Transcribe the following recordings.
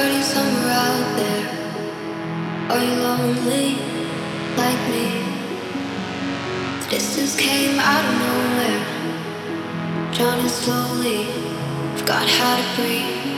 hurting somewhere out there. Are you lonely like me? The distance came out of nowhere. Drowning slowly, forgot how to breathe.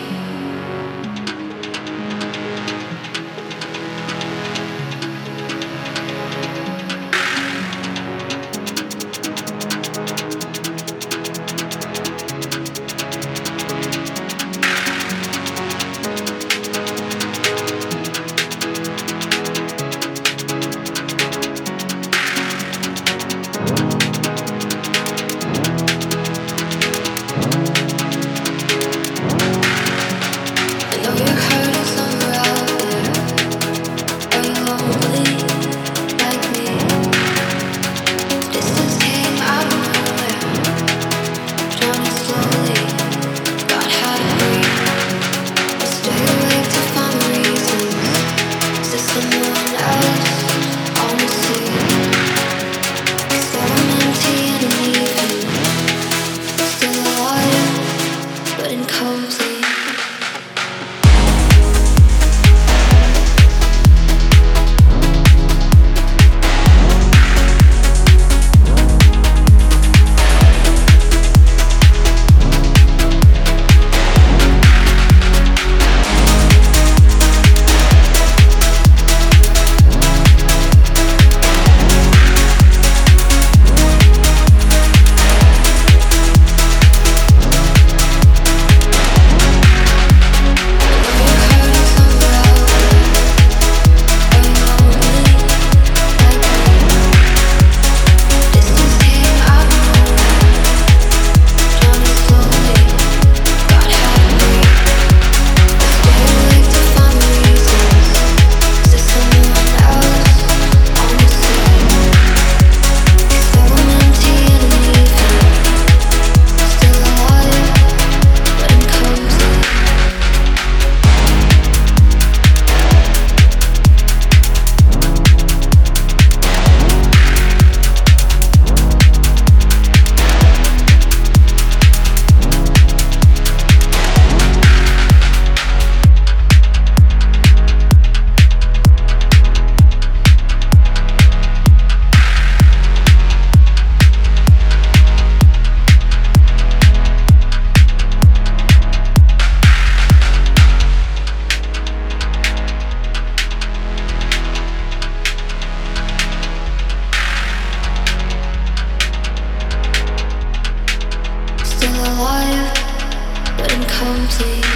gypsy.